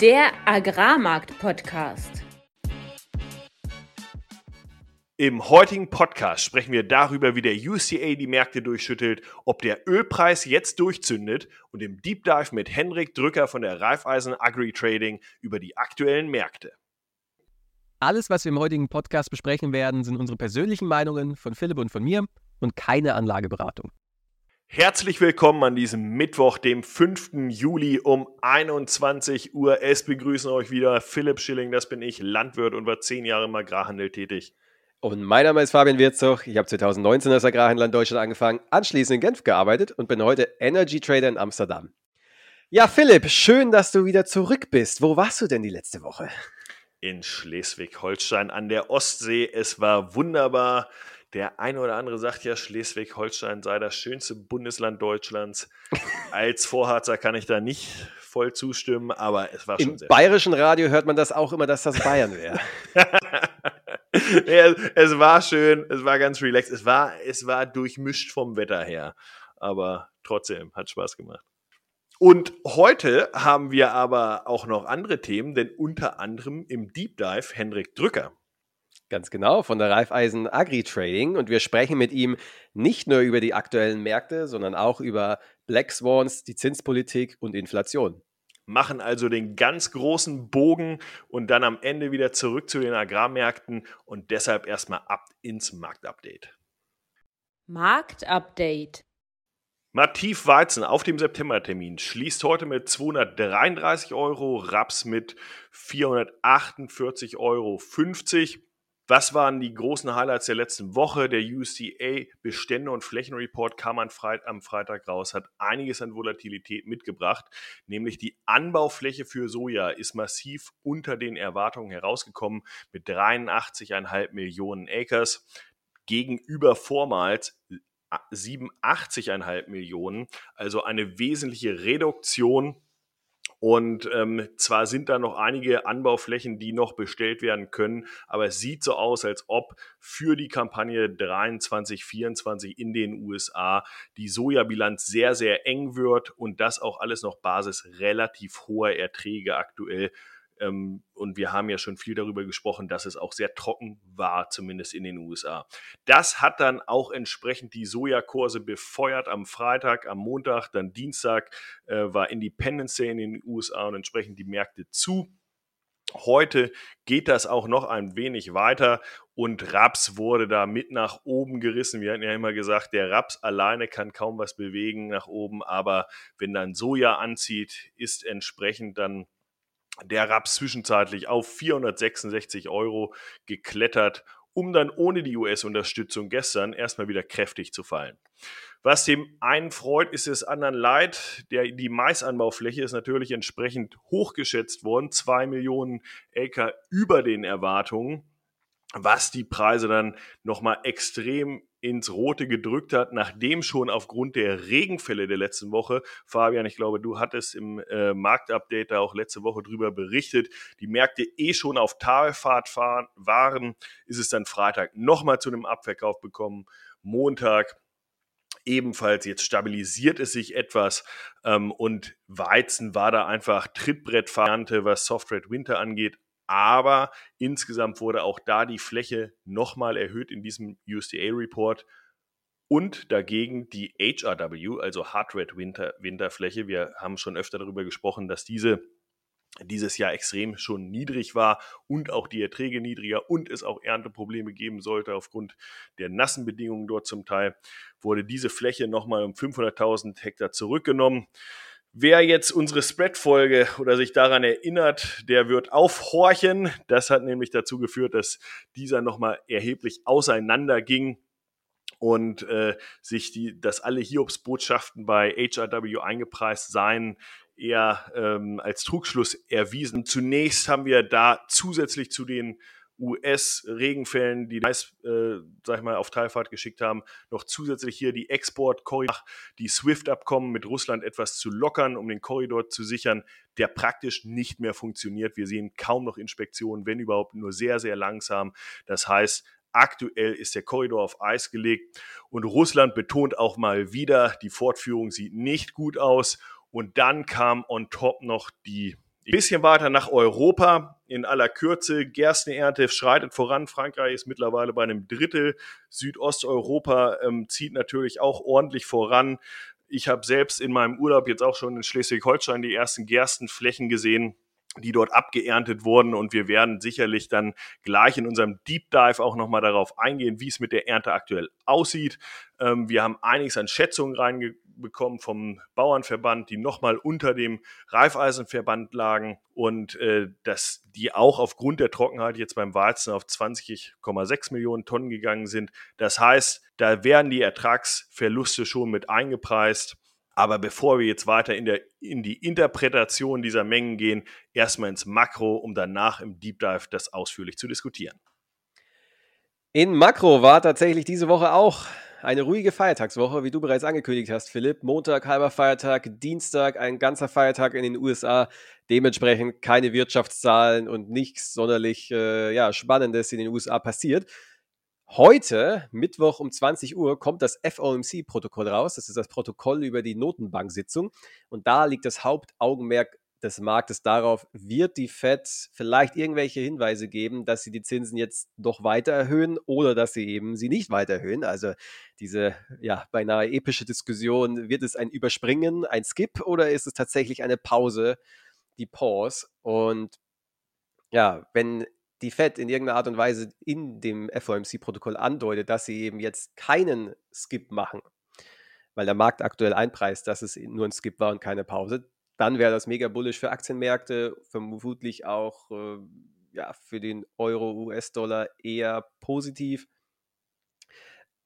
Der Agrarmarkt-Podcast. Im heutigen Podcast sprechen wir darüber, wie der UCA die Märkte durchschüttelt, ob der Ölpreis jetzt durchzündet und im Deep Dive mit Henrik Drücker von der Raiffeisen Agri Trading über die aktuellen Märkte. Alles, was wir im heutigen Podcast besprechen werden, sind unsere persönlichen Meinungen von Philipp und von mir und keine Anlageberatung. Herzlich willkommen an diesem Mittwoch, dem 5. Juli um 21 Uhr. Es begrüßen euch wieder Philipp Schilling, das bin ich, Landwirt und war zehn Jahre im Agrarhandel tätig. Und mein Name ist Fabian Wirzog. Ich habe 2019 als Agrarhändler in Deutschland angefangen, anschließend in Genf gearbeitet und bin heute Energy Trader in Amsterdam. Ja, Philipp, schön, dass du wieder zurück bist. Wo warst du denn die letzte Woche? In Schleswig-Holstein an der Ostsee. Es war wunderbar. Der eine oder andere sagt ja, Schleswig-Holstein sei das schönste Bundesland Deutschlands. Als Vorharzer kann ich da nicht voll zustimmen, aber es war schon Im sehr bayerischen Radio hört man das auch immer, dass das Bayern wäre. ja, es war schön, es war ganz relaxed, es war, es war durchmischt vom Wetter her, aber trotzdem hat Spaß gemacht. Und heute haben wir aber auch noch andere Themen, denn unter anderem im Deep Dive Henrik Drücker. Ganz genau, von der Raiffeisen Agri Trading. Und wir sprechen mit ihm nicht nur über die aktuellen Märkte, sondern auch über Black Swans, die Zinspolitik und Inflation. Machen also den ganz großen Bogen und dann am Ende wieder zurück zu den Agrarmärkten und deshalb erstmal ab ins Marktupdate. Marktupdate. Mativ Weizen auf dem Septembertermin schließt heute mit 233 Euro, Raps mit 448,50 Euro. Was waren die großen Highlights der letzten Woche? Der UCA Bestände und Flächenreport kam am Freitag raus, hat einiges an Volatilität mitgebracht, nämlich die Anbaufläche für Soja ist massiv unter den Erwartungen herausgekommen mit 83,5 Millionen Acres gegenüber vormals 87,5 Millionen, also eine wesentliche Reduktion und ähm, zwar sind da noch einige Anbauflächen, die noch bestellt werden können, aber es sieht so aus, als ob für die Kampagne 23, 24 in den USA die Sojabilanz sehr, sehr eng wird und das auch alles noch Basis relativ hoher Erträge aktuell ähm, und wir haben ja schon viel darüber gesprochen, dass es auch sehr trocken war, zumindest in den USA. Das hat dann auch entsprechend die Sojakurse befeuert am Freitag, am Montag, dann Dienstag äh, war Independence Day in den USA und entsprechend die Märkte zu. Heute geht das auch noch ein wenig weiter und Raps wurde da mit nach oben gerissen. Wir hatten ja immer gesagt, der Raps alleine kann kaum was bewegen nach oben, aber wenn dann Soja anzieht, ist entsprechend dann der Raps zwischenzeitlich auf 466 Euro geklettert, um dann ohne die US-Unterstützung gestern erstmal wieder kräftig zu fallen. Was dem einen freut, ist es anderen leid. Der, die Maisanbaufläche ist natürlich entsprechend hochgeschätzt worden, zwei Millionen Acre über den Erwartungen was die Preise dann nochmal extrem ins Rote gedrückt hat, nachdem schon aufgrund der Regenfälle der letzten Woche, Fabian, ich glaube, du hattest im äh, Marktupdate da auch letzte Woche drüber berichtet, die Märkte eh schon auf Talfahrt fahren, waren, ist es dann Freitag nochmal zu einem Abverkauf bekommen, Montag ebenfalls, jetzt stabilisiert es sich etwas ähm, und Weizen war da einfach Trittbrettvariante, was Softred Winter angeht, aber insgesamt wurde auch da die Fläche nochmal erhöht in diesem USDA-Report und dagegen die HRW, also Hard Red Winter, Winterfläche. Wir haben schon öfter darüber gesprochen, dass diese dieses Jahr extrem schon niedrig war und auch die Erträge niedriger und es auch Ernteprobleme geben sollte aufgrund der nassen Bedingungen dort zum Teil, wurde diese Fläche nochmal um 500.000 Hektar zurückgenommen. Wer jetzt unsere Spread-Folge oder sich daran erinnert, der wird aufhorchen. Das hat nämlich dazu geführt, dass dieser nochmal erheblich auseinander ging und äh, sich die, dass alle Hiobsbotschaften bei HRW eingepreist seien, eher ähm, als Trugschluss erwiesen. Zunächst haben wir da zusätzlich zu den US-Regenfällen, die meist, äh, sag ich mal, auf Teilfahrt geschickt haben, noch zusätzlich hier die Export-Korridor, die SWIFT-Abkommen mit Russland etwas zu lockern, um den Korridor zu sichern, der praktisch nicht mehr funktioniert. Wir sehen kaum noch Inspektionen, wenn überhaupt nur sehr, sehr langsam. Das heißt, Aktuell ist der Korridor auf Eis gelegt und Russland betont auch mal wieder, die Fortführung sieht nicht gut aus. Und dann kam on top noch die bisschen weiter nach Europa. In aller Kürze, Gerstenernte schreitet voran. Frankreich ist mittlerweile bei einem Drittel. Südosteuropa ähm, zieht natürlich auch ordentlich voran. Ich habe selbst in meinem Urlaub jetzt auch schon in Schleswig-Holstein die ersten Gerstenflächen gesehen die dort abgeerntet wurden. Und wir werden sicherlich dann gleich in unserem Deep Dive auch nochmal darauf eingehen, wie es mit der Ernte aktuell aussieht. Ähm, wir haben einiges an Schätzungen reinbekommen vom Bauernverband, die nochmal unter dem Reifeisenverband lagen und äh, dass die auch aufgrund der Trockenheit jetzt beim Weizen auf 20,6 Millionen Tonnen gegangen sind. Das heißt, da werden die Ertragsverluste schon mit eingepreist. Aber bevor wir jetzt weiter in, der, in die Interpretation dieser Mengen gehen, erstmal ins Makro, um danach im Deep Dive das ausführlich zu diskutieren. In Makro war tatsächlich diese Woche auch eine ruhige Feiertagswoche, wie du bereits angekündigt hast, Philipp. Montag halber Feiertag, Dienstag ein ganzer Feiertag in den USA. Dementsprechend keine Wirtschaftszahlen und nichts sonderlich äh, ja, Spannendes in den USA passiert. Heute, Mittwoch um 20 Uhr, kommt das FOMC-Protokoll raus. Das ist das Protokoll über die Notenbank-Sitzung. Und da liegt das Hauptaugenmerk des Marktes darauf, wird die Fed vielleicht irgendwelche Hinweise geben, dass sie die Zinsen jetzt doch weiter erhöhen oder dass sie eben sie nicht weiter erhöhen. Also diese ja beinahe epische Diskussion, wird es ein Überspringen, ein Skip oder ist es tatsächlich eine Pause, die Pause? Und ja, wenn die Fed in irgendeiner Art und Weise in dem FOMC-Protokoll andeutet, dass sie eben jetzt keinen Skip machen, weil der Markt aktuell einpreist, dass es nur ein Skip war und keine Pause, dann wäre das mega bullish für Aktienmärkte, vermutlich auch äh, ja, für den Euro, US-Dollar eher positiv.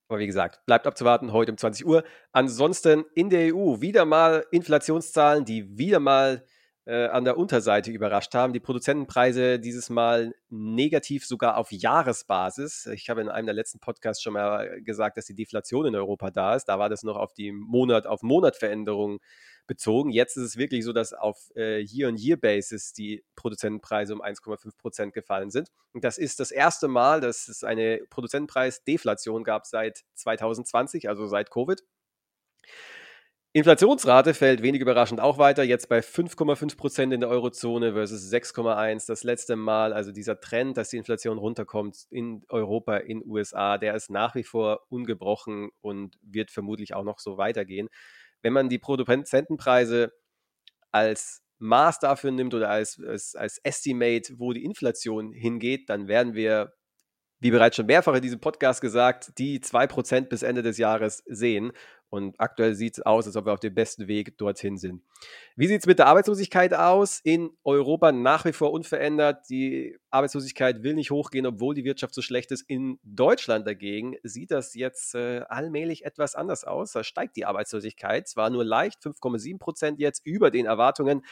Aber wie gesagt, bleibt abzuwarten, heute um 20 Uhr. Ansonsten in der EU wieder mal Inflationszahlen, die wieder mal äh, an der Unterseite überrascht haben. Die Produzentenpreise dieses Mal negativ sogar auf Jahresbasis. Ich habe in einem der letzten Podcasts schon mal gesagt, dass die Deflation in Europa da ist. Da war das noch auf die Monat auf Monat Veränderung bezogen. Jetzt ist es wirklich so, dass auf äh, Year-on-Year-Basis die Produzentenpreise um 1,5 Prozent gefallen sind. Und das ist das erste Mal, dass es eine Produzentenpreisdeflation gab seit 2020, also seit Covid. Inflationsrate fällt wenig überraschend auch weiter, jetzt bei 5,5 Prozent in der Eurozone versus 6,1 das letzte Mal. Also dieser Trend, dass die Inflation runterkommt in Europa, in USA, der ist nach wie vor ungebrochen und wird vermutlich auch noch so weitergehen. Wenn man die Produzentenpreise als Maß dafür nimmt oder als, als, als Estimate, wo die Inflation hingeht, dann werden wir wie bereits schon mehrfach in diesem Podcast gesagt, die 2% bis Ende des Jahres sehen. Und aktuell sieht es aus, als ob wir auf dem besten Weg dorthin sind. Wie sieht es mit der Arbeitslosigkeit aus? In Europa nach wie vor unverändert. Die Arbeitslosigkeit will nicht hochgehen, obwohl die Wirtschaft so schlecht ist. In Deutschland dagegen sieht das jetzt äh, allmählich etwas anders aus. Da steigt die Arbeitslosigkeit. Zwar nur leicht, 5,7 Prozent jetzt über den Erwartungen,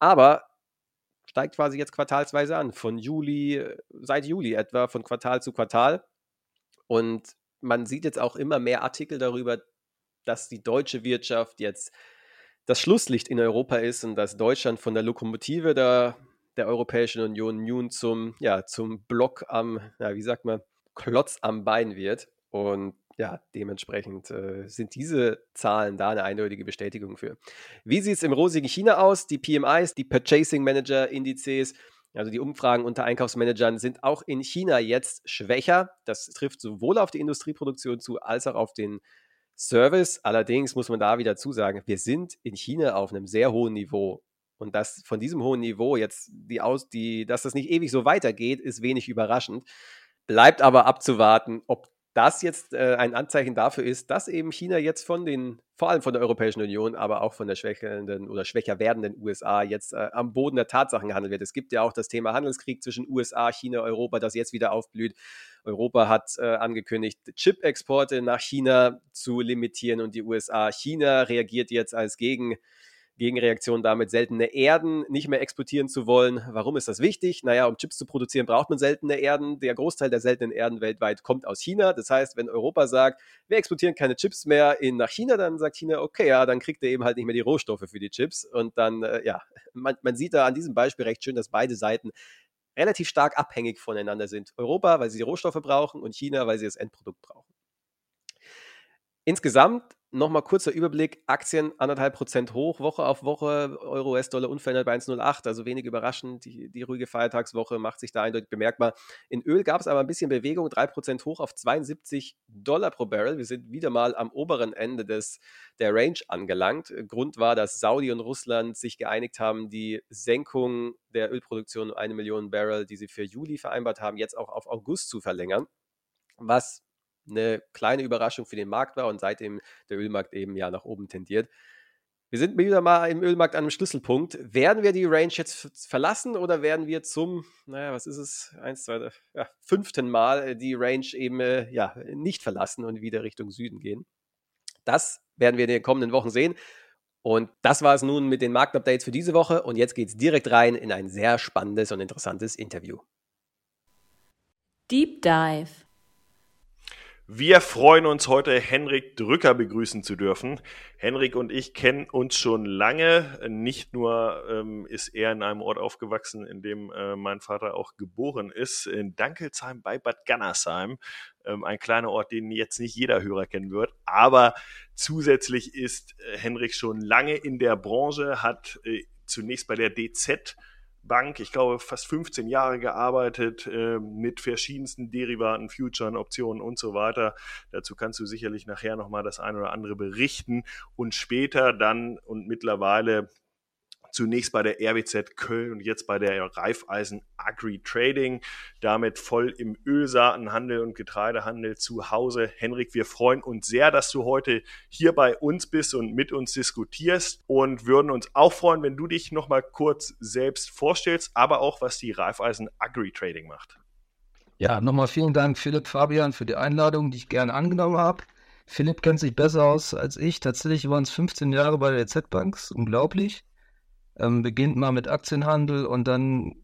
aber steigt quasi jetzt quartalsweise an. Von Juli, seit Juli etwa, von Quartal zu Quartal. Und man sieht jetzt auch immer mehr Artikel darüber, dass die deutsche Wirtschaft jetzt das Schlusslicht in Europa ist und dass Deutschland von der Lokomotive der, der Europäischen Union nun zum, ja, zum Block am, ja, wie sagt man, Klotz am Bein wird. Und ja, dementsprechend äh, sind diese Zahlen da eine eindeutige Bestätigung für. Wie sieht es im rosigen China aus? Die PMIs, die Purchasing Manager Indizes, also die Umfragen unter Einkaufsmanagern sind auch in China jetzt schwächer. Das trifft sowohl auf die Industrieproduktion zu als auch auf den Service. Allerdings muss man da wieder zusagen, wir sind in China auf einem sehr hohen Niveau. Und dass von diesem hohen Niveau jetzt die aus, die, dass das nicht ewig so weitergeht, ist wenig überraschend. Bleibt aber abzuwarten, ob das jetzt äh, ein Anzeichen dafür ist, dass eben China jetzt von den, vor allem von der Europäischen Union, aber auch von der schwächelnden oder schwächer werdenden USA jetzt äh, am Boden der Tatsachen gehandelt wird. Es gibt ja auch das Thema Handelskrieg zwischen USA, China, Europa, das jetzt wieder aufblüht. Europa hat äh, angekündigt, Chip-Exporte nach China zu limitieren und die USA, China reagiert jetzt als Gegen Gegenreaktion damit, seltene Erden nicht mehr exportieren zu wollen. Warum ist das wichtig? Naja, um Chips zu produzieren, braucht man seltene Erden. Der Großteil der seltenen Erden weltweit kommt aus China. Das heißt, wenn Europa sagt, wir exportieren keine Chips mehr in, nach China, dann sagt China, okay, ja, dann kriegt ihr eben halt nicht mehr die Rohstoffe für die Chips. Und dann, äh, ja, man, man sieht da an diesem Beispiel recht schön, dass beide Seiten relativ stark abhängig voneinander sind. Europa, weil sie die Rohstoffe brauchen und China, weil sie das Endprodukt brauchen. Insgesamt Nochmal kurzer Überblick: Aktien anderthalb Prozent hoch, Woche auf Woche, Euro, US-Dollar unverändert bei 1,08, also wenig überraschend. Die, die, ruhige Feiertagswoche macht sich da eindeutig bemerkbar. In Öl gab es aber ein bisschen Bewegung, 3% hoch auf 72 Dollar pro Barrel. Wir sind wieder mal am oberen Ende des, der Range angelangt. Grund war, dass Saudi und Russland sich geeinigt haben, die Senkung der Ölproduktion um eine Million Barrel, die sie für Juli vereinbart haben, jetzt auch auf August zu verlängern. Was eine kleine Überraschung für den Markt war und seitdem der Ölmarkt eben ja nach oben tendiert. Wir sind wieder mal im Ölmarkt an einem Schlüsselpunkt. Werden wir die Range jetzt verlassen oder werden wir zum, naja, was ist es, eins, zwei, ja, fünften Mal äh, die Range eben äh, ja, nicht verlassen und wieder Richtung Süden gehen? Das werden wir in den kommenden Wochen sehen. Und das war es nun mit den Marktupdates für diese Woche. Und jetzt geht es direkt rein in ein sehr spannendes und interessantes Interview. Deep Dive. Wir freuen uns heute, Henrik Drücker begrüßen zu dürfen. Henrik und ich kennen uns schon lange. Nicht nur ähm, ist er in einem Ort aufgewachsen, in dem äh, mein Vater auch geboren ist, in Dankelsheim bei Bad Gannersheim. Ähm, ein kleiner Ort, den jetzt nicht jeder Hörer kennen wird. Aber zusätzlich ist äh, Henrik schon lange in der Branche, hat äh, zunächst bei der DZ Bank, ich glaube, fast 15 Jahre gearbeitet äh, mit verschiedensten Derivaten, Futuren, Optionen und so weiter. Dazu kannst du sicherlich nachher nochmal das ein oder andere berichten und später dann und mittlerweile zunächst bei der RWZ Köln und jetzt bei der Raiffeisen Agri Trading, damit voll im Ölsaatenhandel und Getreidehandel zu Hause. Henrik, wir freuen uns sehr, dass du heute hier bei uns bist und mit uns diskutierst und würden uns auch freuen, wenn du dich nochmal kurz selbst vorstellst, aber auch was die Raiffeisen Agri Trading macht. Ja, nochmal vielen Dank, Philipp Fabian, für die Einladung, die ich gerne angenommen habe. Philipp kennt sich besser aus als ich. Tatsächlich waren es 15 Jahre bei der Z-Bank, unglaublich ähm, beginnt mal mit Aktienhandel und dann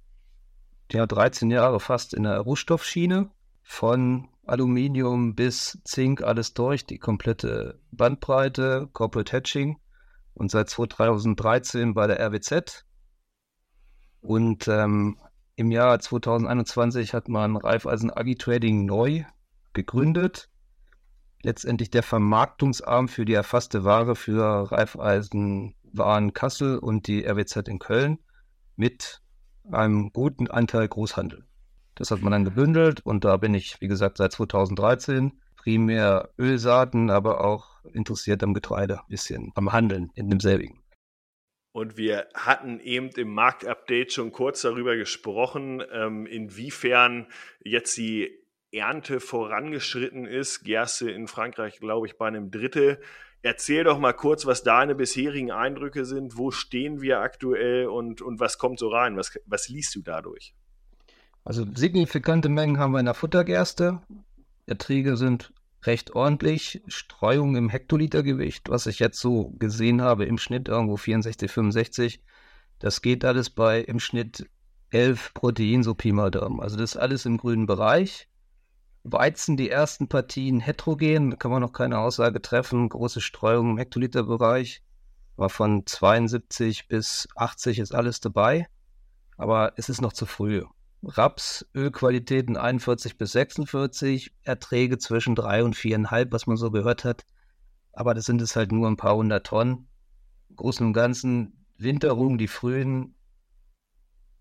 ja 13 Jahre fast in der Rohstoffschiene von Aluminium bis Zink alles durch, die komplette Bandbreite, Corporate Hedging und seit 2013 bei der RWZ. Und ähm, im Jahr 2021 hat man Raiffeisen Agi Trading neu gegründet. Letztendlich der Vermarktungsarm für die erfasste Ware für Raiffeisen waren Kassel und die RWZ in Köln mit einem guten Anteil Großhandel. Das hat man dann gebündelt und da bin ich, wie gesagt, seit 2013 primär Ölsaaten, aber auch interessiert am Getreide, ein bisschen am Handeln in demselbigen. Und wir hatten eben im Marktupdate schon kurz darüber gesprochen, ähm, inwiefern jetzt die Ernte vorangeschritten ist. Gerste in Frankreich, glaube ich, bei einem Drittel. Erzähl doch mal kurz, was deine bisherigen Eindrücke sind. Wo stehen wir aktuell und, und was kommt so rein? Was, was liest du dadurch? Also signifikante Mengen haben wir in der Futtergerste. Erträge sind recht ordentlich. Streuung im Hektolitergewicht, was ich jetzt so gesehen habe, im Schnitt irgendwo 64, 65. Das geht alles bei im Schnitt 11 Protein, so Pi mal Daumen. Also das ist alles im grünen Bereich. Weizen die ersten Partien heterogen, kann man noch keine Aussage treffen. Große Streuung im Hektoliterbereich. Aber von 72 bis 80 ist alles dabei. Aber es ist noch zu früh. Raps, Ölqualitäten 41 bis 46, Erträge zwischen 3 und 4,5, was man so gehört hat. Aber das sind es halt nur ein paar hundert Tonnen. Im Großen und Ganzen Winterung, die frühen,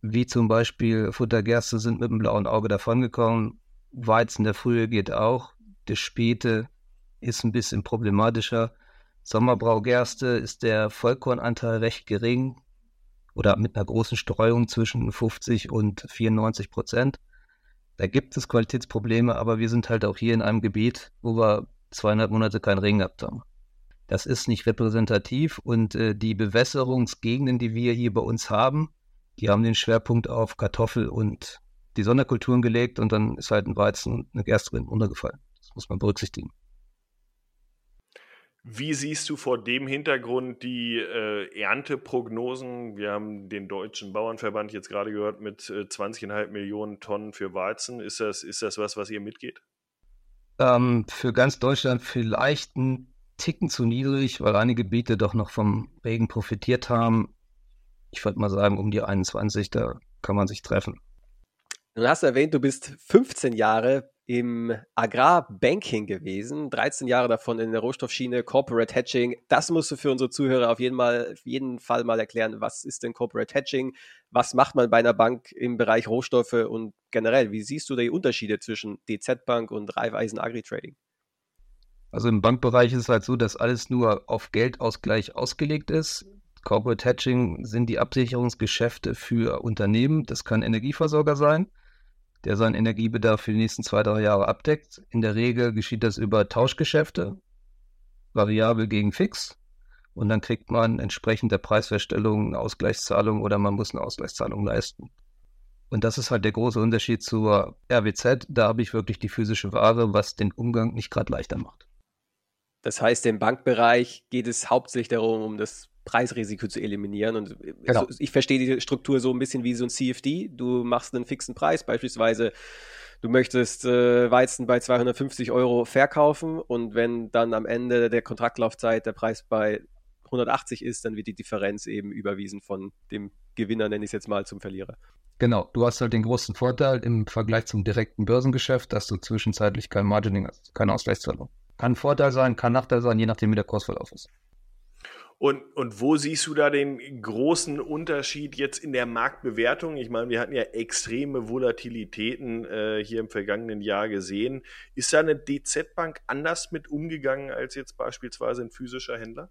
wie zum Beispiel Futtergerste, sind mit dem blauen Auge davongekommen. Weizen der Frühe geht auch. Der Späte ist ein bisschen problematischer. Sommerbraugerste ist der Vollkornanteil recht gering oder mit einer großen Streuung zwischen 50 und 94 Prozent. Da gibt es Qualitätsprobleme, aber wir sind halt auch hier in einem Gebiet, wo wir zweieinhalb Monate keinen Regen gehabt haben. Das ist nicht repräsentativ und äh, die Bewässerungsgegenden, die wir hier bei uns haben, die haben den Schwerpunkt auf Kartoffel und die Sonderkulturen gelegt und dann ist halt ein Weizen und eine Gerste drin untergefallen. Das muss man berücksichtigen. Wie siehst du vor dem Hintergrund die äh, Ernteprognosen? Wir haben den Deutschen Bauernverband jetzt gerade gehört mit äh, 20,5 Millionen Tonnen für Weizen. Ist das, ist das was, was ihr mitgeht? Ähm, für ganz Deutschland vielleicht ein Ticken zu niedrig, weil einige Gebiete doch noch vom Regen profitiert haben. Ich würde mal sagen, um die 21, da kann man sich treffen. Nun hast du erwähnt, du bist 15 Jahre im Agrarbanking gewesen, 13 Jahre davon in der Rohstoffschiene, Corporate Hedging. Das musst du für unsere Zuhörer auf jeden, mal, auf jeden Fall mal erklären. Was ist denn Corporate Hedging? Was macht man bei einer Bank im Bereich Rohstoffe und generell, wie siehst du die Unterschiede zwischen DZ Bank und Raiffeisen Agri Trading? Also im Bankbereich ist es halt so, dass alles nur auf Geldausgleich ausgelegt ist. Corporate Hedging sind die Absicherungsgeschäfte für Unternehmen. Das kann Energieversorger sein der seinen Energiebedarf für die nächsten zwei, drei Jahre abdeckt. In der Regel geschieht das über Tauschgeschäfte, variabel gegen fix. Und dann kriegt man entsprechend der Preisfeststellung eine Ausgleichszahlung oder man muss eine Ausgleichszahlung leisten. Und das ist halt der große Unterschied zur RWZ. Da habe ich wirklich die physische Ware, was den Umgang nicht gerade leichter macht. Das heißt, im Bankbereich geht es hauptsächlich darum, um das Preisrisiko zu eliminieren. Und genau. so, ich verstehe die Struktur so ein bisschen wie so ein CFD. Du machst einen fixen Preis, beispielsweise du möchtest äh, Weizen bei 250 Euro verkaufen und wenn dann am Ende der Kontraktlaufzeit der Preis bei 180 ist, dann wird die Differenz eben überwiesen von dem Gewinner, nenne ich es jetzt mal, zum Verlierer. Genau, du hast halt den großen Vorteil im Vergleich zum direkten Börsengeschäft, dass du zwischenzeitlich kein Margining hast, keine Ausgleichszahlung. Kann Vorteil sein, kann Nachteil sein, je nachdem, wie der Kursverlauf ist. Und, und wo siehst du da den großen Unterschied jetzt in der Marktbewertung? Ich meine, wir hatten ja extreme Volatilitäten äh, hier im vergangenen Jahr gesehen. Ist da eine DZ-Bank anders mit umgegangen als jetzt beispielsweise ein physischer Händler?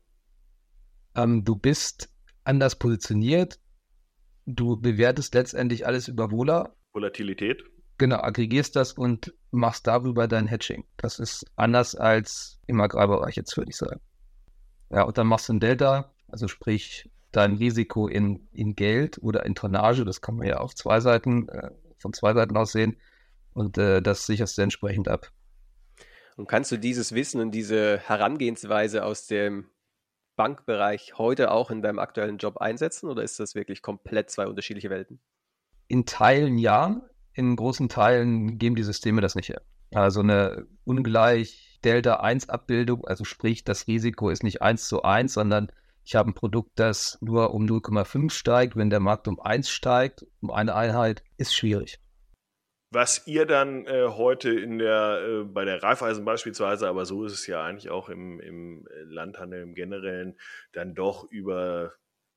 Ähm, du bist anders positioniert. Du bewertest letztendlich alles über Vola. Volatilität. Genau, aggregierst das und machst darüber dein Hedging. Das ist anders als im Agrarbereich jetzt, würde ich sagen. Ja, und dann machst du ein Delta, also sprich dein Risiko in, in Geld oder in Tonnage, das kann man ja auf zwei Seiten, äh, von zwei Seiten aus sehen. Und äh, das sicherst du entsprechend ab. Und kannst du dieses Wissen und diese Herangehensweise aus dem Bankbereich heute auch in deinem aktuellen Job einsetzen oder ist das wirklich komplett zwei unterschiedliche Welten? In Teilen ja, in großen Teilen geben die Systeme das nicht her. Also eine ungleich Delta-1-Abbildung, also sprich, das Risiko ist nicht 1 zu 1, sondern ich habe ein Produkt, das nur um 0,5 steigt. Wenn der Markt um 1 steigt, um eine Einheit, ist schwierig. Was ihr dann äh, heute in der, äh, bei der Raiffeisen beispielsweise, aber so ist es ja eigentlich auch im, im Landhandel im Generellen, dann doch über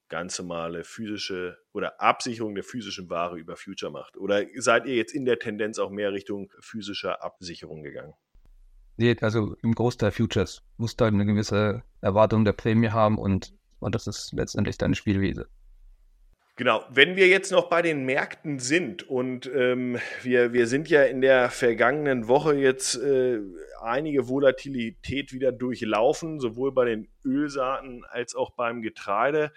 ganz normale physische oder Absicherung der physischen Ware über Future macht? Oder seid ihr jetzt in der Tendenz auch mehr Richtung physischer Absicherung gegangen? Nee, also im Großteil Futures musst du halt eine gewisse Erwartung der Prämie haben und, und das ist letztendlich deine Spielwiese. Genau, wenn wir jetzt noch bei den Märkten sind und ähm, wir, wir sind ja in der vergangenen Woche jetzt äh, einige Volatilität wieder durchlaufen, sowohl bei den Ölsaaten als auch beim Getreide.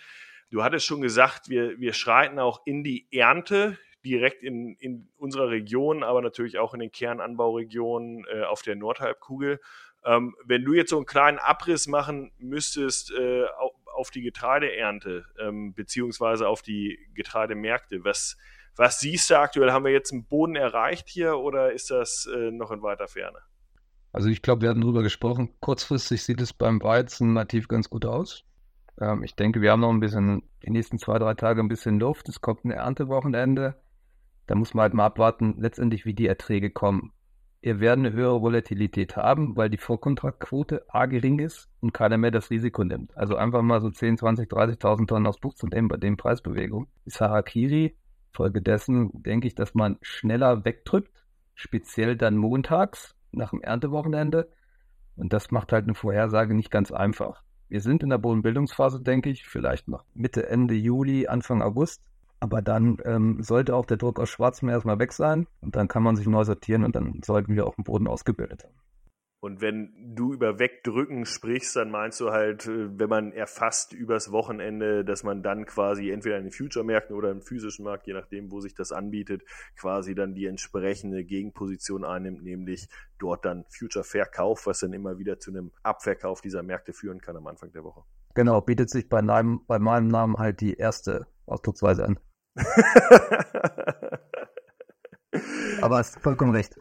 Du hattest schon gesagt, wir, wir schreiten auch in die Ernte direkt in, in unserer Region, aber natürlich auch in den Kernanbauregionen äh, auf der Nordhalbkugel. Ähm, wenn du jetzt so einen kleinen Abriss machen müsstest äh, auf, die Getreideernte ähm, beziehungsweise auf die Getreidemärkte, was, was siehst du aktuell? Haben wir jetzt einen Boden erreicht hier oder ist das äh, noch in weiter Ferne? Also ich glaube, wir hatten darüber gesprochen. Kurzfristig sieht es beim Weizen nativ ganz gut aus. Ähm, ich denke, wir haben noch ein bisschen, die nächsten zwei, drei Tage ein bisschen Luft. Es kommt ein Erntewochenende. Da muss man halt mal abwarten, letztendlich, wie die Erträge kommen. Wir werden eine höhere Volatilität haben, weil die Vorkontraktquote A gering ist und keiner mehr das Risiko nimmt. Also einfach mal so 10, 20, 30.000 Tonnen aufs Buch zu nehmen bei den Preisbewegungen ist Harakiri. Folgedessen denke ich, dass man schneller wegdrückt, speziell dann montags nach dem Erntewochenende. Und das macht halt eine Vorhersage nicht ganz einfach. Wir sind in der Bodenbildungsphase, denke ich, vielleicht noch Mitte, Ende Juli, Anfang August. Aber dann ähm, sollte auch der Druck aus Schwarzem erstmal weg sein und dann kann man sich neu sortieren und dann sollten wir auch den Boden ausgebildet haben. Und wenn du über Wegdrücken sprichst, dann meinst du halt, äh, wenn man erfasst übers Wochenende, dass man dann quasi entweder in den Future-Märkten oder im physischen Markt, je nachdem, wo sich das anbietet, quasi dann die entsprechende Gegenposition einnimmt, nämlich dort dann Future-Verkauf, was dann immer wieder zu einem Abverkauf dieser Märkte führen kann am Anfang der Woche. Genau, bietet sich bei, meinem, bei meinem Namen halt die erste Ausdrucksweise an. Aber hast vollkommen recht.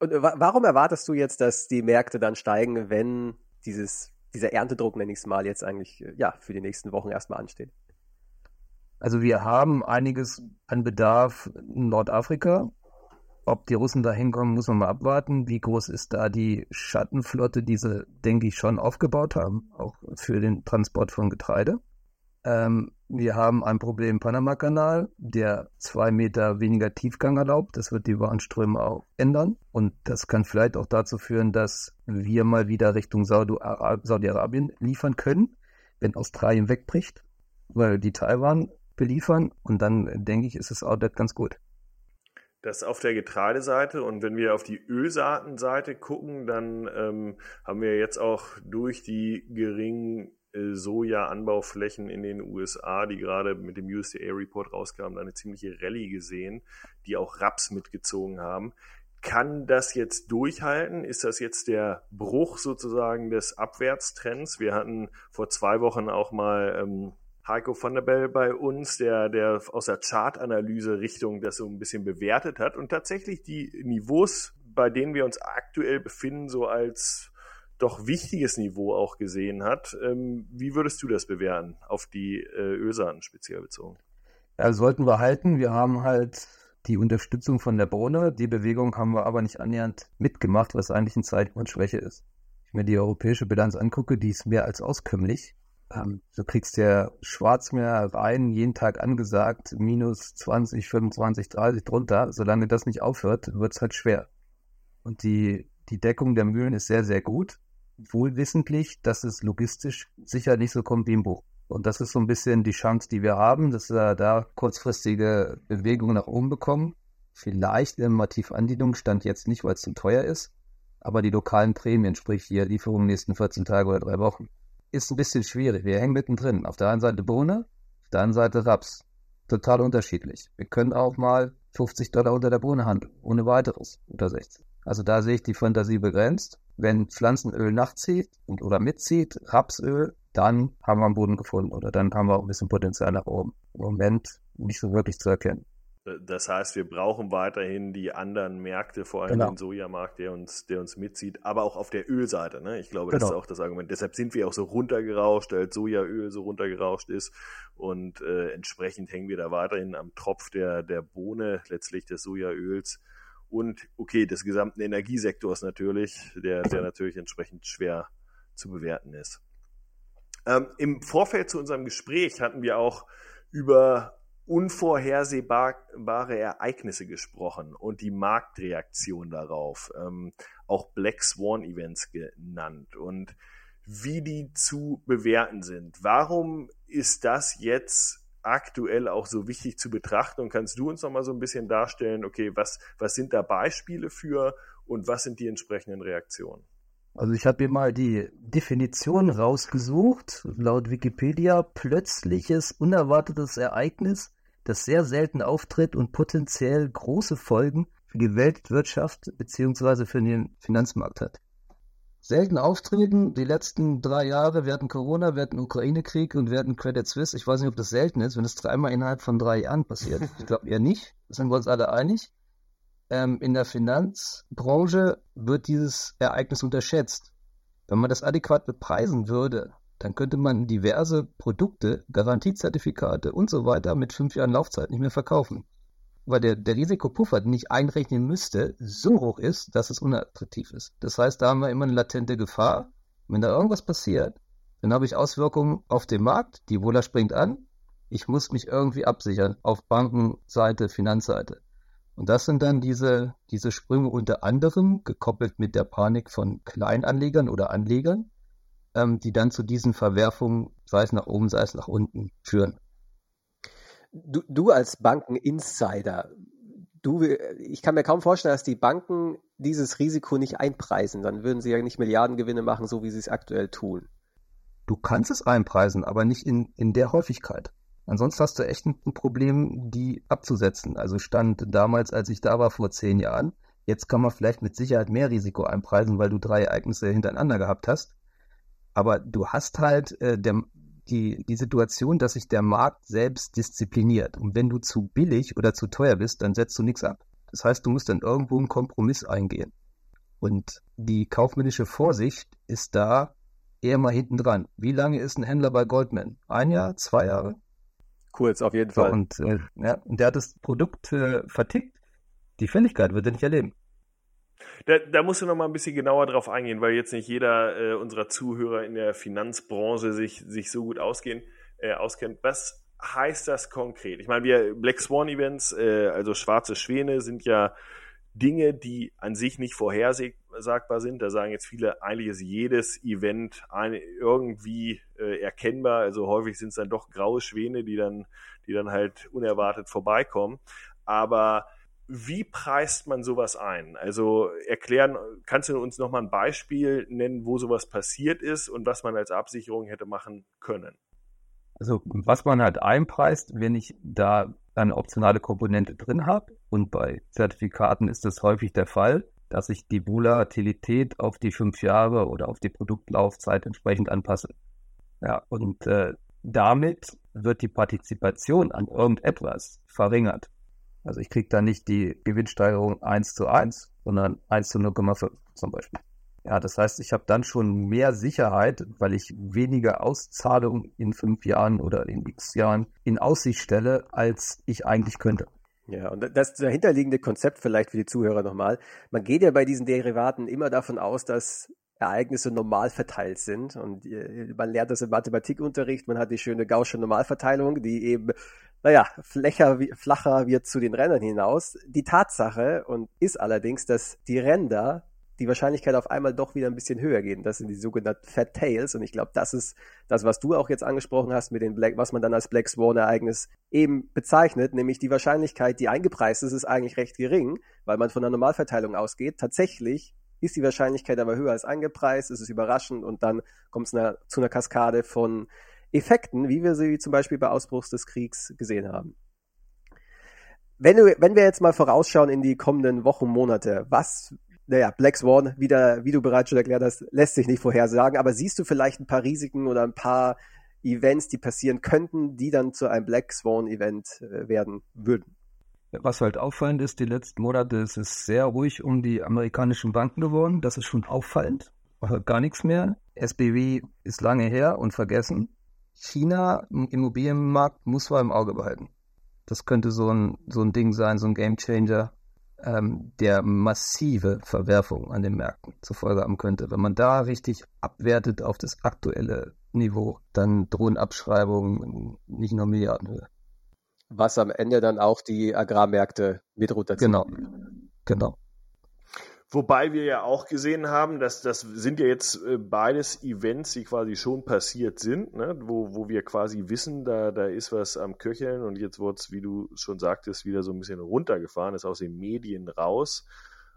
Und wa warum erwartest du jetzt, dass die Märkte dann steigen, wenn dieses, dieser Erntedruck, nenne ich es mal, jetzt eigentlich ja, für die nächsten Wochen erstmal ansteht? Also wir haben einiges an Bedarf in Nordafrika. Ob die Russen da hinkommen, muss man mal abwarten. Wie groß ist da die Schattenflotte, die sie, denke ich, schon aufgebaut haben, auch für den Transport von Getreide. Ähm, wir haben ein Problem im Panama-Kanal, der zwei Meter weniger Tiefgang erlaubt. Das wird die Warenströme auch ändern. Und das kann vielleicht auch dazu führen, dass wir mal wieder Richtung Saudi-Arabien liefern können, wenn Australien wegbricht, weil die Taiwan beliefern. Und dann denke ich, ist das Outlet ganz gut. Das auf der Getreideseite und wenn wir auf die Ölsaatenseite gucken, dann ähm, haben wir jetzt auch durch die geringen Soja-Anbauflächen in den USA, die gerade mit dem USDA-Report rauskamen, eine ziemliche Rallye gesehen, die auch Raps mitgezogen haben. Kann das jetzt durchhalten? Ist das jetzt der Bruch sozusagen des Abwärtstrends? Wir hatten vor zwei Wochen auch mal ähm, Heiko van der Bell bei uns, der, der aus der Chartanalyse-Richtung das so ein bisschen bewertet hat und tatsächlich die Niveaus, bei denen wir uns aktuell befinden, so als doch wichtiges Niveau auch gesehen hat. Ähm, wie würdest du das bewerten, auf die äh, Ölsaaten speziell bezogen? Ja, sollten wir halten. Wir haben halt die Unterstützung von der Bohne. Die Bewegung haben wir aber nicht annähernd mitgemacht, was eigentlich ein Zeichen von Schwäche ist. Wenn ich mir die europäische Bilanz angucke, die ist mehr als auskömmlich. Ähm, du kriegst ja Schwarzmeer rein, jeden Tag angesagt, minus 20, 25, 30 drunter. Solange das nicht aufhört, wird es halt schwer. Und die, die Deckung der Mühlen ist sehr, sehr gut. Wohl wissentlich, dass es logistisch sicher nicht so kommt wie im Buch. Und das ist so ein bisschen die Chance, die wir haben, dass wir da kurzfristige Bewegungen nach oben bekommen. Vielleicht im Motivandienung stand jetzt nicht, weil es zu teuer ist. Aber die lokalen Prämien, sprich hier Lieferungen nächsten 14 Tage oder drei Wochen, ist ein bisschen schwierig. Wir hängen mittendrin. Auf der einen Seite Bohne, auf der anderen Seite Raps. Total unterschiedlich. Wir können auch mal 50 Dollar unter der Bohne handeln, ohne weiteres, unter 60. Also da sehe ich die Fantasie begrenzt. Wenn Pflanzenöl nachzieht und, oder mitzieht, Rapsöl, dann haben wir einen Boden gefunden oder dann haben wir auch ein bisschen Potenzial nach oben. Im Moment nicht so wirklich zu erkennen. Das heißt, wir brauchen weiterhin die anderen Märkte, vor allem genau. den Sojamarkt, der uns, der uns mitzieht, aber auch auf der Ölseite. Ne? Ich glaube, genau. das ist auch das Argument. Deshalb sind wir auch so runtergerauscht, als Sojaöl so runtergerauscht ist. Und äh, entsprechend hängen wir da weiterhin am Tropf der, der Bohne, letztlich des Sojaöls. Und okay, des gesamten Energiesektors natürlich, der, der natürlich entsprechend schwer zu bewerten ist. Ähm, Im Vorfeld zu unserem Gespräch hatten wir auch über unvorhersehbare Ereignisse gesprochen und die Marktreaktion darauf, ähm, auch Black Swan Events genannt und wie die zu bewerten sind. Warum ist das jetzt aktuell auch so wichtig zu betrachten und kannst du uns noch mal so ein bisschen darstellen, okay, was, was sind da Beispiele für und was sind die entsprechenden Reaktionen? Also ich habe mir mal die Definition rausgesucht, laut Wikipedia plötzliches, unerwartetes Ereignis, das sehr selten auftritt und potenziell große Folgen für die Weltwirtschaft bzw. für den Finanzmarkt hat. Selten auftreten, die letzten drei Jahre, hatten Corona, hatten Ukraine-Krieg und hatten Credit Suisse. Ich weiß nicht, ob das selten ist, wenn es dreimal innerhalb von drei Jahren passiert. Ich glaube eher nicht, da sind wir uns alle einig. Ähm, in der Finanzbranche wird dieses Ereignis unterschätzt. Wenn man das adäquat bepreisen würde, dann könnte man diverse Produkte, Garantiezertifikate und so weiter mit fünf Jahren Laufzeit nicht mehr verkaufen. Weil der, der Risikopuffer, den ich einrechnen müsste, so hoch ist, dass es unattraktiv ist. Das heißt, da haben wir immer eine latente Gefahr. Wenn da irgendwas passiert, dann habe ich Auswirkungen auf den Markt, die Wohler springt an. Ich muss mich irgendwie absichern auf Bankenseite, Finanzseite. Und das sind dann diese, diese Sprünge unter anderem gekoppelt mit der Panik von Kleinanlegern oder Anlegern, ähm, die dann zu diesen Verwerfungen, sei es nach oben, sei es nach unten, führen. Du, du als Banken-Insider, du, ich kann mir kaum vorstellen, dass die Banken dieses Risiko nicht einpreisen. Dann würden sie ja nicht Milliardengewinne machen, so wie sie es aktuell tun. Du kannst es einpreisen, aber nicht in, in der Häufigkeit. Ansonsten hast du echt ein Problem, die abzusetzen. Also stand damals, als ich da war, vor zehn Jahren. Jetzt kann man vielleicht mit Sicherheit mehr Risiko einpreisen, weil du drei Ereignisse hintereinander gehabt hast. Aber du hast halt äh, der, die, die Situation, dass sich der Markt selbst diszipliniert. Und wenn du zu billig oder zu teuer bist, dann setzt du nichts ab. Das heißt, du musst dann irgendwo einen Kompromiss eingehen. Und die kaufmännische Vorsicht ist da eher mal hinten dran. Wie lange ist ein Händler bei Goldman? Ein Jahr? Zwei Jahre? kurz auf jeden So, Fall. und, äh, ja, und der hat das Produkt äh, vertickt. Die Fälligkeit wird er nicht erleben. Da, da musst du noch mal ein bisschen genauer drauf eingehen, weil jetzt nicht jeder äh, unserer Zuhörer in der Finanzbranche sich, sich so gut ausgehen, äh, auskennt. Was heißt das konkret? Ich meine, wir Black Swan Events, äh, also schwarze Schwäne, sind ja Dinge, die an sich nicht vorhersagbar sind. Da sagen jetzt viele, eigentlich ist jedes Event irgendwie äh, erkennbar. Also häufig sind es dann doch graue Schwäne, die dann, die dann halt unerwartet vorbeikommen. Aber wie preist man sowas ein? Also erklären, kannst du uns nochmal ein Beispiel nennen, wo sowas passiert ist und was man als Absicherung hätte machen können? Also was man halt einpreist, wenn ich da eine optionale Komponente drin habe, und bei Zertifikaten ist das häufig der Fall, dass ich die Volatilität auf die fünf Jahre oder auf die Produktlaufzeit entsprechend anpasse. Ja, und äh, damit wird die Partizipation an irgendetwas verringert. Also ich kriege da nicht die Gewinnsteigerung 1 zu 1, sondern 1 zu 0,5 zum Beispiel. Ja, das heißt, ich habe dann schon mehr Sicherheit, weil ich weniger Auszahlungen in fünf Jahren oder in x Jahren in Aussicht stelle, als ich eigentlich könnte. Ja, und das dahinterliegende Konzept vielleicht für die Zuhörer nochmal. Man geht ja bei diesen Derivaten immer davon aus, dass Ereignisse normal verteilt sind. Und äh, man lernt das im Mathematikunterricht. Man hat die schöne Gaußsche Normalverteilung, die eben, naja, flächer, flacher wird zu den Rändern hinaus. Die Tatsache und ist allerdings, dass die Ränder die Wahrscheinlichkeit auf einmal doch wieder ein bisschen höher gehen. Das sind die sogenannten Fat Tails. Und ich glaube, das ist das, was du auch jetzt angesprochen hast mit den Black, was man dann als Black Swan Ereignis eben bezeichnet, nämlich die Wahrscheinlichkeit, die eingepreist ist, ist eigentlich recht gering, weil man von der Normalverteilung ausgeht. Tatsächlich ist die Wahrscheinlichkeit aber höher als eingepreist, es ist überraschend und dann kommt es zu einer Kaskade von Effekten, wie wir sie zum Beispiel bei Ausbruchs des Kriegs gesehen haben. Wenn, du, wenn wir jetzt mal vorausschauen in die kommenden Wochen, Monate, was naja, Black Swan, wieder, wie du bereits schon erklärt hast, lässt sich nicht vorhersagen, aber siehst du vielleicht ein paar Risiken oder ein paar Events, die passieren könnten, die dann zu einem Black Swan Event äh, werden würden? Was halt auffallend ist, die letzten Monate ist es sehr ruhig um die amerikanischen Banken geworden. Das ist schon auffallend. Hört gar nichts mehr. SBW ist lange her und vergessen. China im Immobilienmarkt muss man im Auge behalten. Das könnte so ein, so ein Ding sein, so ein Gamechanger ähm, der massive Verwerfung an den Märkten zur Folge haben könnte. Wenn man da richtig abwertet auf das aktuelle Niveau, dann drohen Abschreibungen nicht nur Milliardenhöhe. Was am Ende dann auch die Agrarmärkte mit runterzieht. Genau, genau. Wobei wir ja auch gesehen haben, dass das sind ja jetzt äh, beides Events, die quasi schon passiert sind, ne? wo, wo wir quasi wissen, da, da ist was am Köcheln und jetzt wurde es, wie du schon sagtest, wieder so ein bisschen runtergefahren, ist aus den Medien raus.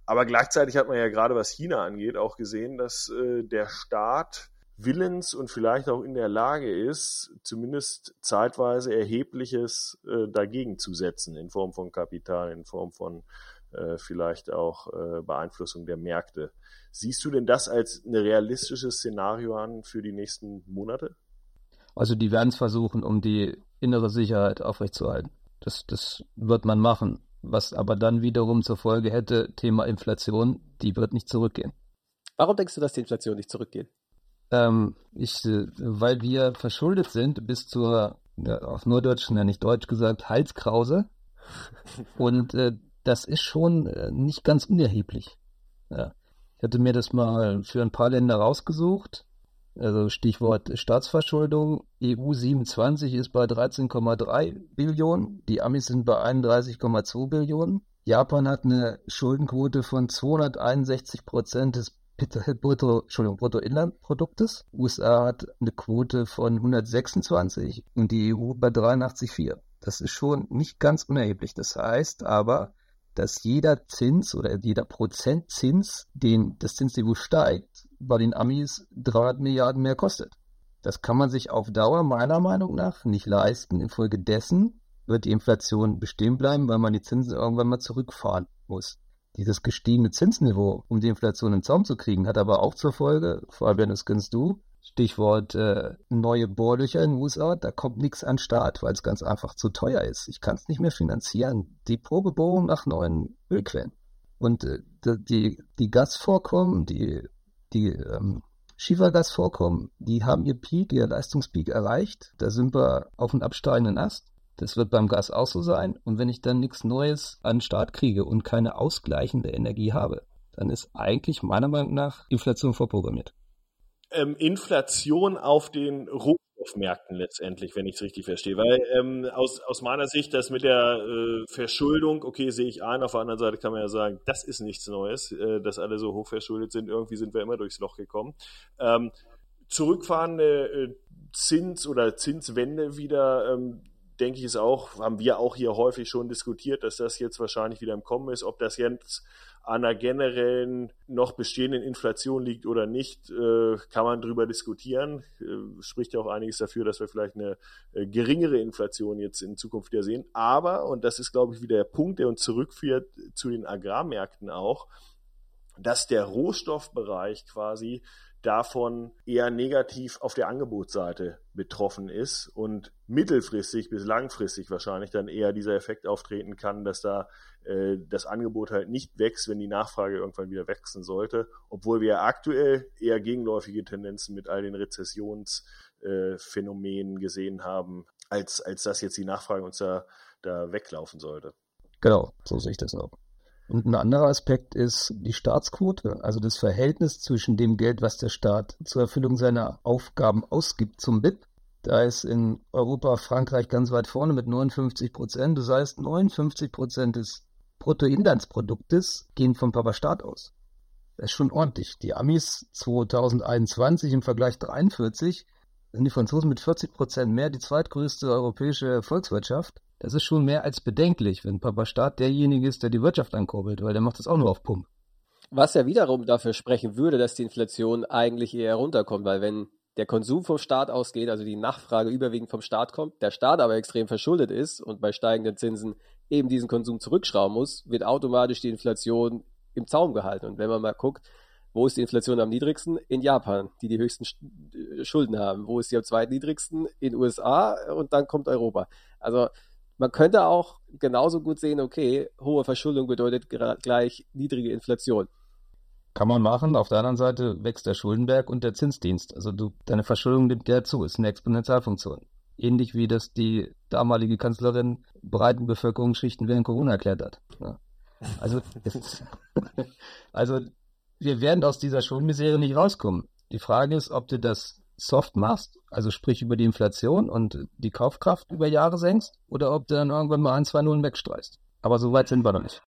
Aber gleichzeitig hat man ja gerade, was China angeht, auch gesehen, dass äh, der Staat willens und vielleicht auch in der Lage ist, zumindest zeitweise erhebliches äh, dagegen zu setzen, in Form von Kapital, in Form von äh, vielleicht auch äh, Beeinflussung der Märkte. Siehst du denn das als ein realistisches Szenario an für die nächsten Monate? Also die werden es versuchen, um die innere Sicherheit aufrechtzuerhalten. Das, das wird man machen. Was aber dann wiederum zur Folge hätte, Thema Inflation, die wird nicht zurückgehen. Warum denkst du, dass die Inflation nicht zurückgeht? Ähm, ich, äh, weil wir verschuldet sind bis zur, ja, auf Norddeutsch, ja nicht Deutsch gesagt, Halskrause. Und äh, das ist schon äh, nicht ganz unerheblich. Ja. Ich hatte mir das mal für ein paar Länder rausgesucht. Also Stichwort Staatsverschuldung. EU 27 ist bei 13,3 Billionen. Die Amis sind bei 31,2 Billionen. Japan hat eine Schuldenquote von 261 Prozent des Entschuldigung, Bruttoinlandproduktes. USA hat eine Quote von 126 und die EU bei 83,4. Das ist schon nicht ganz unerheblich. Das heißt aber, dass jeder Zins oder jeder Prozentzins, den das Zinsniveau steigt, bei den Amis 300 Milliarden mehr kostet. Das kann man sich auf Dauer meiner Meinung nach nicht leisten. Infolgedessen wird die Inflation bestehen bleiben, weil man die Zinsen irgendwann mal zurückfahren muss. Dieses gestiegene Zinsniveau, um die Inflation in Zaum zu kriegen, hat aber auch zur Folge, Fabian, das kennst du, Stichwort äh, neue Bohrlöcher in den USA, da kommt nichts an Start, weil es ganz einfach zu teuer ist. Ich kann es nicht mehr finanzieren. Die Probebohrung nach neuen Ölquellen. Und äh, die, die Gasvorkommen, die, die ähm, Schiefergasvorkommen, die haben ihr Peak, ihr Leistungspeak erreicht. Da sind wir auf einem absteigenden Ast. Das wird beim Gas auch so sein. Und wenn ich dann nichts Neues an den Start kriege und keine ausgleichende Energie habe, dann ist eigentlich meiner Meinung nach Inflation vorprogrammiert. Ähm, Inflation auf den Rohstoffmärkten letztendlich, wenn ich es richtig verstehe. Weil ähm, aus, aus meiner Sicht, das mit der äh, Verschuldung, okay, sehe ich ein. Auf der anderen Seite kann man ja sagen, das ist nichts Neues, äh, dass alle so hochverschuldet sind. Irgendwie sind wir immer durchs Loch gekommen. Ähm, zurückfahrende äh, Zins- oder Zinswende wieder, ähm, denke ich, ist auch, haben wir auch hier häufig schon diskutiert, dass das jetzt wahrscheinlich wieder im Kommen ist. Ob das jetzt an einer generellen noch bestehenden Inflation liegt oder nicht, äh, kann man darüber diskutieren. Äh, spricht ja auch einiges dafür, dass wir vielleicht eine äh, geringere Inflation jetzt in Zukunft wieder sehen. Aber, und das ist, glaube ich, wieder der Punkt, der uns zurückführt zu den Agrarmärkten auch, dass der Rohstoffbereich quasi davon eher negativ auf der Angebotsseite betroffen ist und mittelfristig bis langfristig wahrscheinlich dann eher dieser Effekt auftreten kann, dass da äh, das Angebot halt nicht wächst, wenn die Nachfrage irgendwann wieder wachsen sollte, obwohl wir aktuell eher gegenläufige Tendenzen mit all den Rezessionsphänomenen äh, gesehen haben, als, als dass jetzt die Nachfrage uns da, da weglaufen sollte. Genau, so sehe ich das auch. Und ein anderer Aspekt ist die Staatsquote, also das Verhältnis zwischen dem Geld, was der Staat zur Erfüllung seiner Aufgaben ausgibt zum BIP. Da ist in Europa Frankreich ganz weit vorne mit 59 Prozent. Das heißt, 59 Prozent des Bruttoinlandsproduktes gehen vom Papa Staat aus. Das ist schon ordentlich. Die Amis 2021 im Vergleich 43 sind die Franzosen mit 40 Prozent mehr die zweitgrößte europäische Volkswirtschaft. Das ist schon mehr als bedenklich, wenn Papa Staat derjenige ist, der die Wirtschaft ankurbelt, weil der macht das auch nur auf Pump. Was ja wiederum dafür sprechen würde, dass die Inflation eigentlich eher runterkommt, weil wenn der Konsum vom Staat ausgeht, also die Nachfrage überwiegend vom Staat kommt, der Staat aber extrem verschuldet ist und bei steigenden Zinsen eben diesen Konsum zurückschrauben muss, wird automatisch die Inflation im Zaum gehalten. Und wenn man mal guckt, wo ist die Inflation am niedrigsten? In Japan, die die höchsten Schulden haben. Wo ist sie am zweitniedrigsten? In USA und dann kommt Europa. Also man könnte auch genauso gut sehen, okay, hohe Verschuldung bedeutet gleich niedrige Inflation. Kann man machen. Auf der anderen Seite wächst der Schuldenberg und der Zinsdienst. Also du, deine Verschuldung nimmt ja zu, ist eine Exponentialfunktion. Ähnlich wie das die damalige Kanzlerin breiten Bevölkerungsschichten während Corona erklärt hat. Ja. Also, ist, also wir werden aus dieser Schuldenmisere nicht rauskommen. Die Frage ist, ob du das soft machst, also sprich über die Inflation und die Kaufkraft über Jahre senkst, oder ob du dann irgendwann mal ein, zwei Nullen wegstreichst. Aber so weit sind wir noch nicht.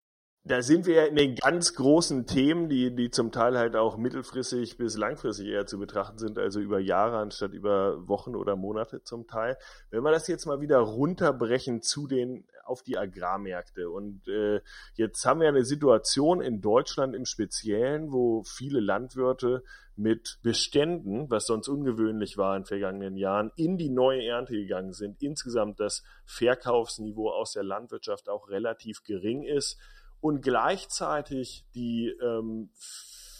Da sind wir ja in den ganz großen Themen, die, die zum Teil halt auch mittelfristig bis langfristig eher zu betrachten sind, also über Jahre anstatt über Wochen oder Monate zum Teil. Wenn wir das jetzt mal wieder runterbrechen zu den auf die Agrarmärkte und äh, jetzt haben wir eine Situation in Deutschland im Speziellen, wo viele Landwirte mit Beständen, was sonst ungewöhnlich war in vergangenen Jahren, in die neue Ernte gegangen sind. Insgesamt das Verkaufsniveau aus der Landwirtschaft auch relativ gering ist und gleichzeitig die ähm,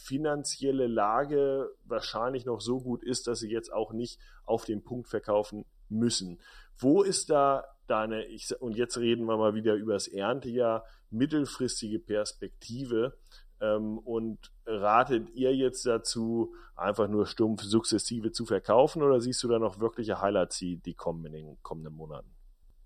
finanzielle Lage wahrscheinlich noch so gut ist, dass sie jetzt auch nicht auf den Punkt verkaufen müssen. Wo ist da deine, ich, und jetzt reden wir mal wieder über das Erntejahr, mittelfristige Perspektive? Ähm, und ratet ihr jetzt dazu, einfach nur stumpf sukzessive zu verkaufen oder siehst du da noch wirkliche Highlights, die kommen in den kommenden Monaten?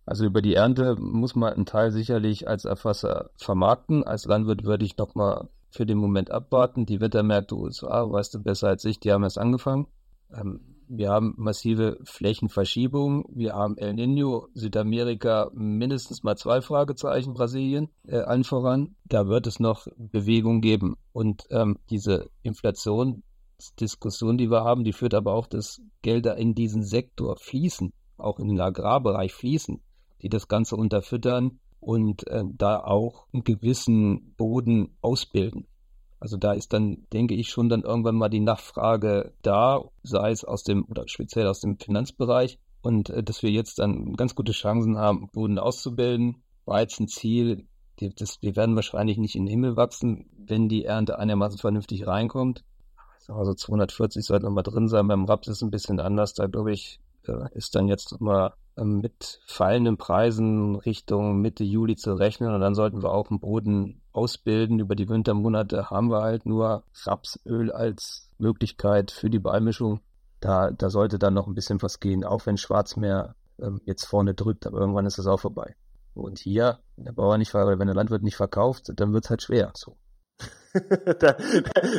Also über die Ernte muss man einen Teil sicherlich als Erfasser vermarkten. Als Landwirt würde ich nochmal für den Moment abwarten. Die Wettermärkte USA, weißt du besser als ich, die haben erst angefangen. Ähm, wir haben massive Flächenverschiebungen. Wir haben El Nino, Südamerika, mindestens mal zwei Fragezeichen, Brasilien, äh, allen voran. Da wird es noch Bewegung geben. Und ähm, diese Inflationsdiskussion, die wir haben, die führt aber auch, dass Gelder in diesen Sektor fließen, auch in den Agrarbereich fließen die das Ganze unterfüttern und äh, da auch einen gewissen Boden ausbilden. Also da ist dann, denke ich, schon dann irgendwann mal die Nachfrage da, sei es aus dem oder speziell aus dem Finanzbereich und äh, dass wir jetzt dann ganz gute Chancen haben, Boden auszubilden. Weizenziel, die, das, die werden wahrscheinlich nicht in den Himmel wachsen, wenn die Ernte einigermaßen vernünftig reinkommt. Also 240 sollten noch mal drin sein. Beim Raps ist es ein bisschen anders. Da glaube ich, äh, ist dann jetzt mal ähm, mit fallenden Preisen Richtung Mitte Juli zu rechnen und dann sollten wir auch einen Boden ausbilden. Über die Wintermonate haben wir halt nur Rapsöl als Möglichkeit für die Beimischung. Da, da sollte dann noch ein bisschen was gehen, auch wenn Schwarzmeer ähm, jetzt vorne drückt, aber irgendwann ist das auch vorbei. Und hier, wenn der Bauer nicht, wenn der Landwirt nicht verkauft, dann wird es halt schwer. So. dann,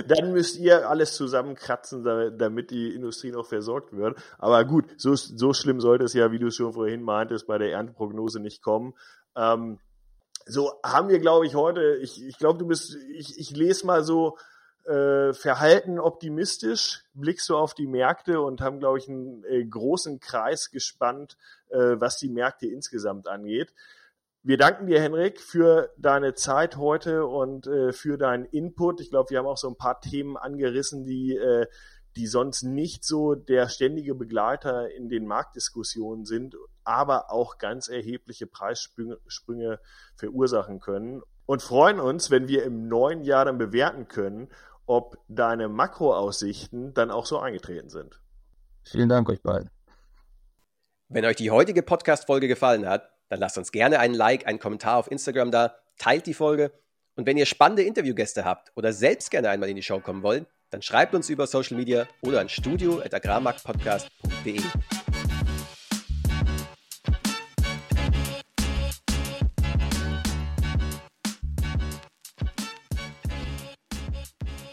dann, müsst ihr alles zusammenkratzen, damit die Industrie noch versorgt wird. Aber gut, so, so schlimm sollte es ja, wie du schon vorhin meintest, bei der Ernteprognose nicht kommen. Ähm, so haben wir, glaube ich, heute, ich, ich glaube, du bist, ich, ich lese mal so äh, verhalten optimistisch, blickst du auf die Märkte und haben, glaube ich, einen äh, großen Kreis gespannt, äh, was die Märkte insgesamt angeht. Wir danken dir, Henrik, für deine Zeit heute und äh, für deinen Input. Ich glaube, wir haben auch so ein paar Themen angerissen, die, äh, die sonst nicht so der ständige Begleiter in den Marktdiskussionen sind, aber auch ganz erhebliche Preissprünge verursachen können. Und freuen uns, wenn wir im neuen Jahr dann bewerten können, ob deine Makroaussichten dann auch so eingetreten sind. Vielen Dank euch beiden. Wenn euch die heutige Podcast-Folge gefallen hat, dann lasst uns gerne einen Like, einen Kommentar auf Instagram da, teilt die Folge und wenn ihr spannende Interviewgäste habt oder selbst gerne einmal in die Show kommen wollt, dann schreibt uns über Social Media oder an studio.agrarmarktpodcast.de.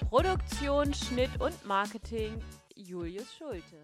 Produktion, Schnitt und Marketing Julius Schulte.